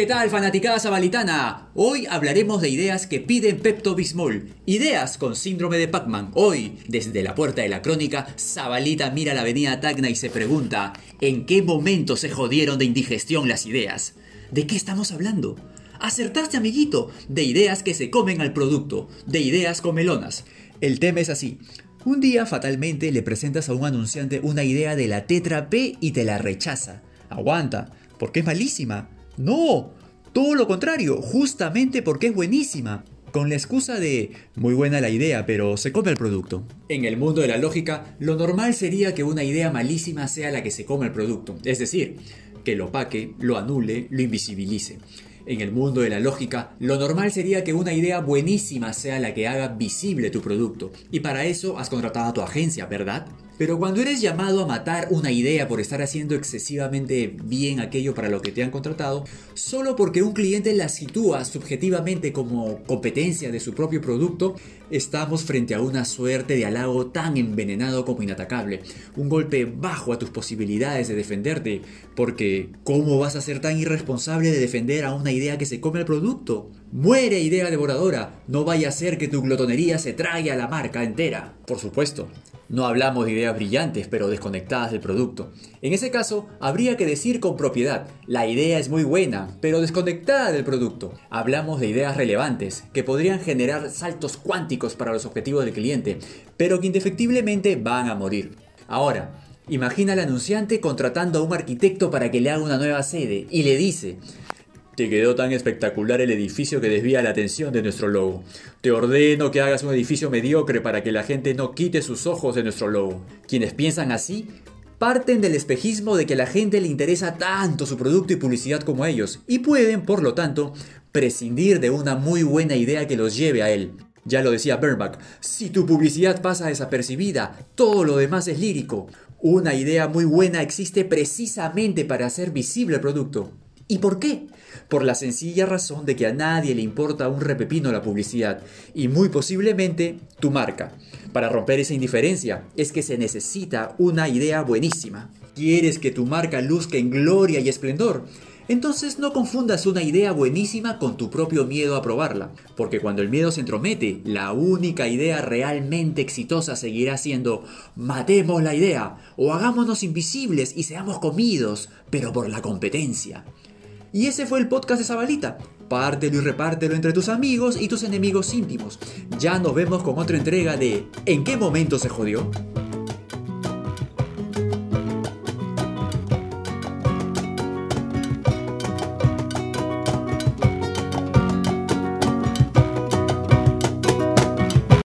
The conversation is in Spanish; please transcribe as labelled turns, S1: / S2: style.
S1: ¿Qué tal, fanaticada sabalitana? Hoy hablaremos de ideas que piden Pepto Bismol. Ideas con síndrome de Pac-Man. Hoy, desde la puerta de la crónica, Zabalita mira la avenida Tacna y se pregunta: ¿En qué momento se jodieron de indigestión las ideas? ¿De qué estamos hablando? Acertaste, amiguito, de ideas que se comen al producto, de ideas comelonas. El tema es así. Un día fatalmente le presentas a un anunciante una idea de la tetra P y te la rechaza. Aguanta, porque es malísima. No, todo lo contrario, justamente porque es buenísima. Con la excusa de muy buena la idea, pero se come el producto. En el mundo de la lógica, lo normal sería que una idea malísima sea la que se come el producto, es decir, que lo paque, lo anule, lo invisibilice. En el mundo de la lógica, lo normal sería que una idea buenísima sea la que haga visible tu producto. Y para eso has contratado a tu agencia, ¿verdad? Pero cuando eres llamado a matar una idea por estar haciendo excesivamente bien aquello para lo que te han contratado, solo porque un cliente la sitúa subjetivamente como competencia de su propio producto, estamos frente a una suerte de halago tan envenenado como inatacable, un golpe bajo a tus posibilidades de defenderte, porque ¿cómo vas a ser tan irresponsable de defender a una idea que se come el producto? Muere idea devoradora, no vaya a ser que tu glotonería se trague a la marca entera. Por supuesto, no hablamos de ideas brillantes pero desconectadas del producto. En ese caso, habría que decir con propiedad, la idea es muy buena, pero desconectada del producto. Hablamos de ideas relevantes, que podrían generar saltos cuánticos para los objetivos del cliente, pero que indefectiblemente van a morir. Ahora, imagina al anunciante contratando a un arquitecto para que le haga una nueva sede y le dice, te quedó tan espectacular el edificio que desvía la atención de nuestro logo. Te ordeno que hagas un edificio mediocre para que la gente no quite sus ojos de nuestro logo. Quienes piensan así parten del espejismo de que a la gente le interesa tanto su producto y publicidad como a ellos, y pueden, por lo tanto, prescindir de una muy buena idea que los lleve a él. Ya lo decía Bernbach, si tu publicidad pasa desapercibida, todo lo demás es lírico. Una idea muy buena existe precisamente para hacer visible el producto. ¿Y por qué? Por la sencilla razón de que a nadie le importa un repepino la publicidad y muy posiblemente tu marca. Para romper esa indiferencia es que se necesita una idea buenísima. ¿Quieres que tu marca luzca en gloria y esplendor? Entonces no confundas una idea buenísima con tu propio miedo a probarla, porque cuando el miedo se entromete, la única idea realmente exitosa seguirá siendo matemos la idea o hagámonos invisibles y seamos comidos, pero por la competencia. Y ese fue el podcast de Zabalita. Pártelo y repártelo entre tus amigos y tus enemigos íntimos. Ya nos vemos con otra entrega de ¿En qué momento se jodió?